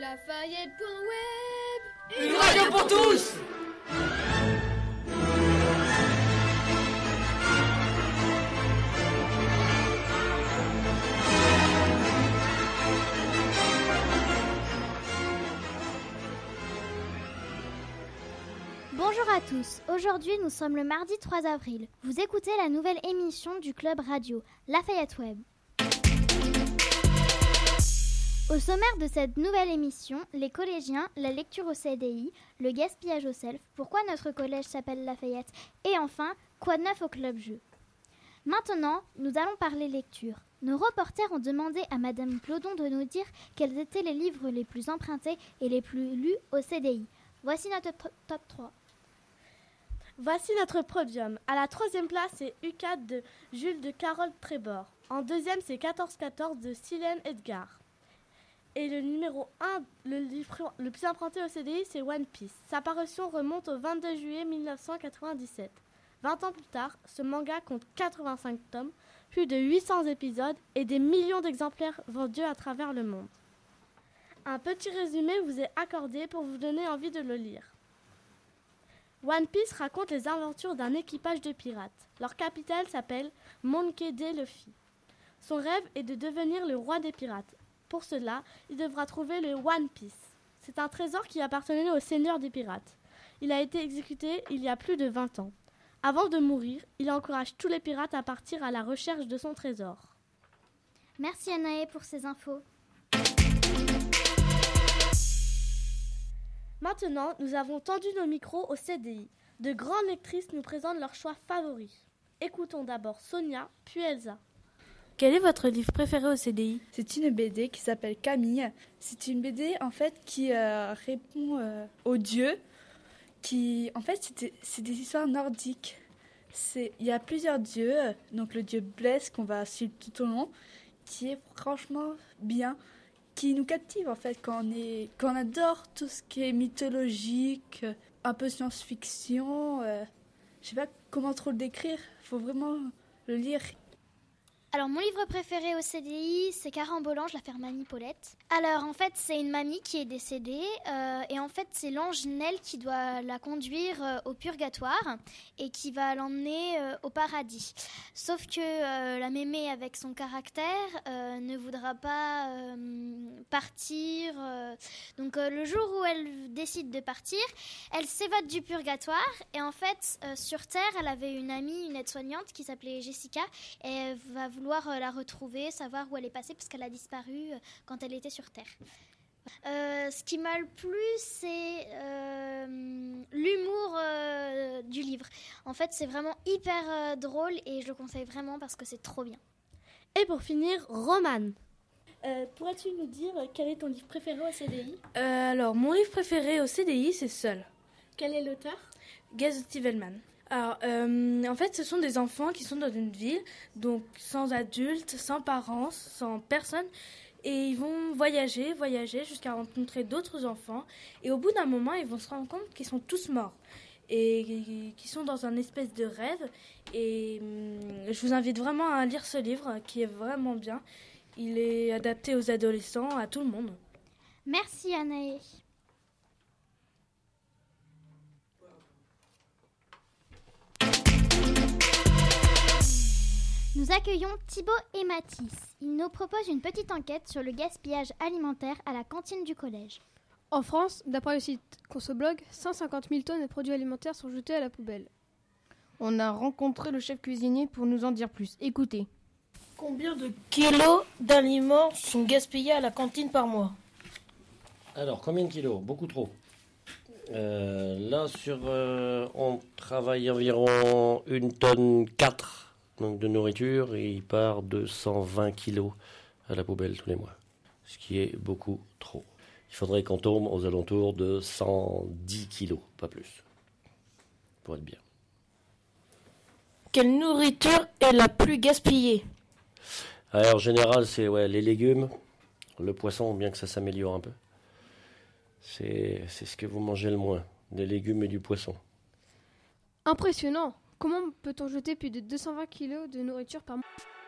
Lafayette.web Une radio pour tous Bonjour à tous, aujourd'hui nous sommes le mardi 3 avril. Vous écoutez la nouvelle émission du club radio Lafayette Web. Au sommaire de cette nouvelle émission, les collégiens, la lecture au CDI, le gaspillage au self, pourquoi notre collège s'appelle Lafayette et enfin, quoi de neuf au club jeu. Maintenant, nous allons parler lecture. Nos reporters ont demandé à Madame Clodon de nous dire quels étaient les livres les plus empruntés et les plus lus au CDI. Voici notre top 3. Voici notre podium. À la troisième place, c'est U4 de Jules de Carole Trébor. En deuxième, c'est 14-14 de Silène Edgar. Et le numéro 1, le plus emprunté au CDI, c'est One Piece. Sa parution remonte au 22 juillet 1997. 20 ans plus tard, ce manga compte 85 tomes, plus de 800 épisodes et des millions d'exemplaires vendus à travers le monde. Un petit résumé vous est accordé pour vous donner envie de le lire. One Piece raconte les aventures d'un équipage de pirates. Leur capitaine s'appelle Monkey D. Luffy. Son rêve est de devenir le roi des pirates. Pour cela, il devra trouver le One Piece. C'est un trésor qui appartenait au seigneur des pirates. Il a été exécuté il y a plus de 20 ans. Avant de mourir, il encourage tous les pirates à partir à la recherche de son trésor. Merci Anaë pour ces infos. Maintenant, nous avons tendu nos micros au CDI. De grandes lectrices nous présentent leurs choix favoris. Écoutons d'abord Sonia, puis Elsa. Quel est votre livre préféré au CDI C'est une BD qui s'appelle Camille. C'est une BD en fait qui euh, répond euh, aux dieux. Qui, en fait, c'est des, histoires nordiques. Il y a plusieurs dieux, donc le dieu Blesse qu'on va suivre tout au long, qui est franchement bien qui nous captive en fait quand on est quand on adore tout ce qui est mythologique, un peu science-fiction. Euh, je sais pas comment trop le décrire. Faut vraiment le lire alors, mon livre préféré au CDI, c'est Carambolange, la Fermanie Paulette. Alors, en fait, c'est une mamie qui est décédée, euh, et en fait, c'est l'ange Nel qui doit la conduire euh, au purgatoire et qui va l'emmener euh, au paradis. Sauf que la mémé, avec son caractère, ne voudra pas partir. donc, le jour où elle décide de partir, elle s'évade du purgatoire, et en fait, sur Terre, elle avait une amie, une aide-soignante qui s'appelait Jessica, et elle va vouloir euh, la retrouver, savoir où elle est passée, parce qu'elle a disparu euh, quand elle était sur Terre. Euh, ce qui m'a le plu, c'est l'humour du livre. En fait, c'est vraiment hyper drôle et je le conseille vraiment parce que c'est trop bien. Et pour finir, Roman. Pourrais-tu nous dire quel est ton livre préféré au CDI Alors, mon livre préféré au CDI, c'est Seul. Quel est l'auteur? Gaz Stivelman. Alors, euh, en fait, ce sont des enfants qui sont dans une ville, donc sans adultes, sans parents, sans personne. Et ils vont voyager, voyager jusqu'à rencontrer d'autres enfants. Et au bout d'un moment, ils vont se rendre compte qu'ils sont tous morts. Et qu'ils sont dans un espèce de rêve. Et hum, je vous invite vraiment à lire ce livre qui est vraiment bien. Il est adapté aux adolescents, à tout le monde. Merci Anaïs. Nous accueillons Thibaut et Mathis. Ils nous proposent une petite enquête sur le gaspillage alimentaire à la cantine du collège. En France, d'après le site Consoblog, 150 000 tonnes de produits alimentaires sont jetés à la poubelle. On a rencontré le chef cuisinier pour nous en dire plus. Écoutez. Combien de kilos d'aliments sont gaspillés à la cantine par mois? Alors, combien de kilos? Beaucoup trop. Euh, là, sur, euh, on travaille environ une tonne 4 donc de nourriture et il part de 120 kilos à la poubelle tous les mois, ce qui est beaucoup trop. Il faudrait qu'on tombe aux alentours de 110 kilos, pas plus, pour être bien. Quelle nourriture est la plus gaspillée? Alors, En général, c'est ouais, les légumes, le poisson, bien que ça s'améliore un peu. C'est ce que vous mangez le moins, des légumes et du poisson. Impressionnant Comment peut-on jeter plus de 220 kg de nourriture par mois?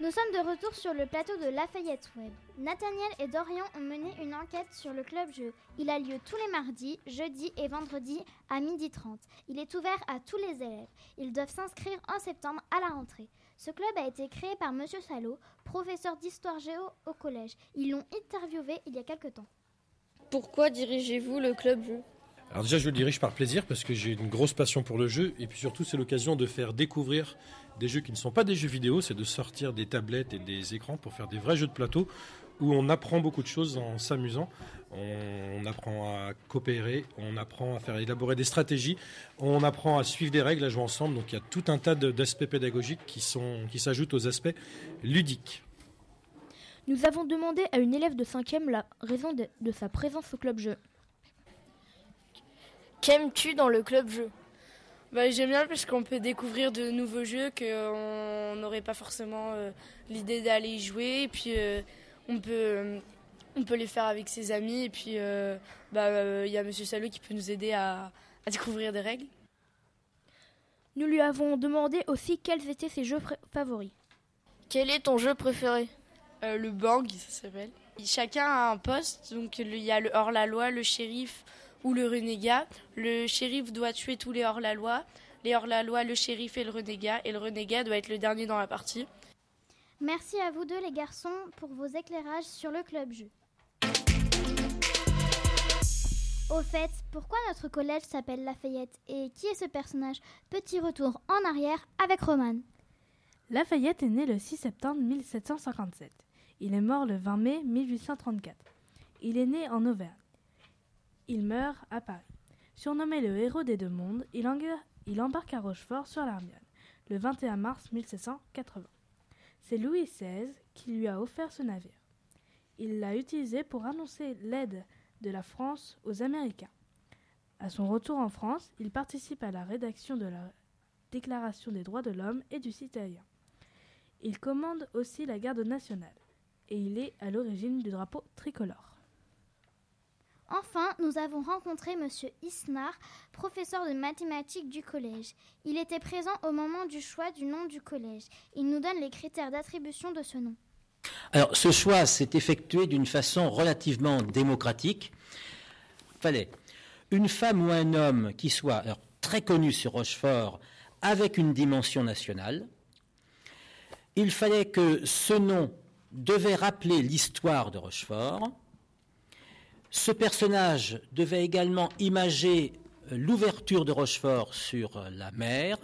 Nous sommes de retour sur le plateau de Lafayette Web. Nathaniel et Dorian ont mené une enquête sur le club jeu. Il a lieu tous les mardis, jeudis et vendredis à 12h30. Il est ouvert à tous les élèves. Ils doivent s'inscrire en septembre à la rentrée. Ce club a été créé par Monsieur Salo, professeur d'histoire géo au collège. Ils l'ont interviewé il y a quelque temps. Pourquoi dirigez-vous le club jeu? Alors déjà, je le dirige par plaisir parce que j'ai une grosse passion pour le jeu et puis surtout, c'est l'occasion de faire découvrir des jeux qui ne sont pas des jeux vidéo, c'est de sortir des tablettes et des écrans pour faire des vrais jeux de plateau où on apprend beaucoup de choses en s'amusant. On apprend à coopérer, on apprend à faire élaborer des stratégies, on apprend à suivre des règles, à jouer ensemble. Donc il y a tout un tas d'aspects pédagogiques qui, sont, qui s'ajoutent aux aspects ludiques. Nous avons demandé à une élève de 5e la raison de, de sa présence au club jeu. Qu'aimes-tu dans le club jeu? Bah, J'aime bien parce qu'on peut découvrir de nouveaux jeux qu'on n'aurait pas forcément euh, l'idée d'aller y jouer. Et puis euh, on, peut, on peut les faire avec ses amis. Et puis euh, bah, il y a Monsieur Salou qui peut nous aider à, à, découvrir des règles. Nous lui avons demandé aussi quels étaient ses jeux favoris. Quel est ton jeu préféré? Le Bang, ça s'appelle. Chacun a un poste. Donc il y a le hors-la-loi, le shérif ou le renégat. Le shérif doit tuer tous les hors-la-loi. Les hors-la-loi, le shérif et le renégat. Et le renégat doit être le dernier dans la partie. Merci à vous deux les garçons pour vos éclairages sur le club jeu. Au fait, pourquoi notre collège s'appelle Lafayette et qui est ce personnage? Petit retour en arrière avec Roman. Lafayette est né le 6 septembre 1757. Il est mort le 20 mai 1834. Il est né en Auvergne. Il meurt à Paris. Surnommé le héros des deux mondes, il, embarque à Rochefort sur l'Armione le 21 mars 1780. C'est Louis XVI qui lui a offert ce navire. Il l'a utilisé pour annoncer l'aide de la France aux Américains. À son retour en France, il participe à la rédaction de la Déclaration des droits de l'homme et du citoyen. Il commande aussi la garde nationale et il est à l'origine du drapeau tricolore. Enfin, nous avons rencontré M. Isnar, professeur de mathématiques du collège. Il était présent au moment du choix du nom du collège. Il nous donne les critères d'attribution de ce nom. Alors, ce choix s'est effectué d'une façon relativement démocratique. Il fallait une femme ou un homme qui soit très connu sur Rochefort avec une dimension nationale. Il fallait que ce nom devait rappeler l'histoire de Rochefort ce personnage devait également imager euh, l'ouverture de Rochefort sur euh, la mer,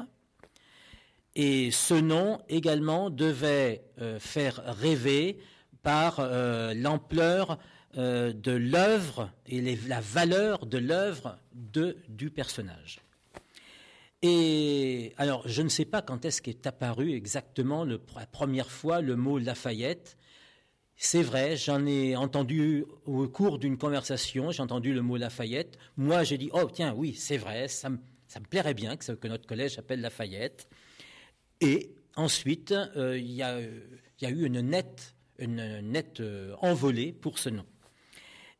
et ce nom également devait euh, faire rêver par l'ampleur de l'œuvre et la valeur de l'œuvre du personnage. Et alors, je ne sais pas quand est-ce qu'est apparu exactement la première fois le mot Lafayette. C'est vrai, j'en ai entendu au cours d'une conversation, j'ai entendu le mot Lafayette. Moi, j'ai dit, oh tiens, oui, c'est vrai, ça me, plairait bien que, que, notre collège s'appelle Lafayette. Et ensuite, euh, il y, a eu une nette, euh, envolée pour ce nom.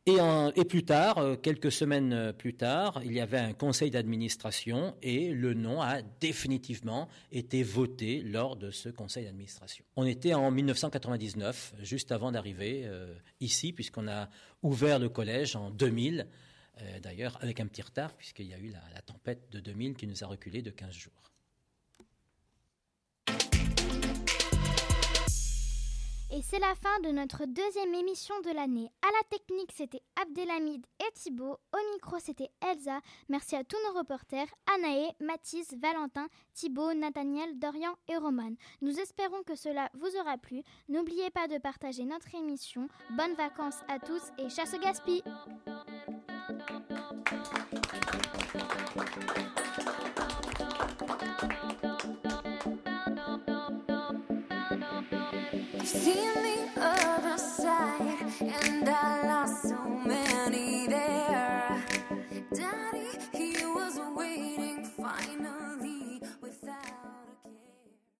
Et, plus tard, euh, quelques semaines euh, plus tard, il y avait un conseil d'administration et le nom a définitivement été voté lors de ce conseil d'administration. On était en 1999, juste avant d'arriver euh, ici, puisqu'on a ouvert le collège en 2000, d'ailleurs avec un petit retard, puisqu'il y a eu la, la tempête de 2000 qui nous a reculé de 15 jours. Et c'est la fin de notre deuxième émission de l'année. À la technique, c'était Abdelhamid et Thibaut. Au micro, c'était Elsa. Merci à tous nos reporters, Anaé, Mathis, Valentin, Thibaut, Nathaniel, Dorian et Roman. Nous espérons que cela vous aura plu. N'oubliez pas de partager notre émission. Bonnes vacances à tous et chasse au gaspille See me.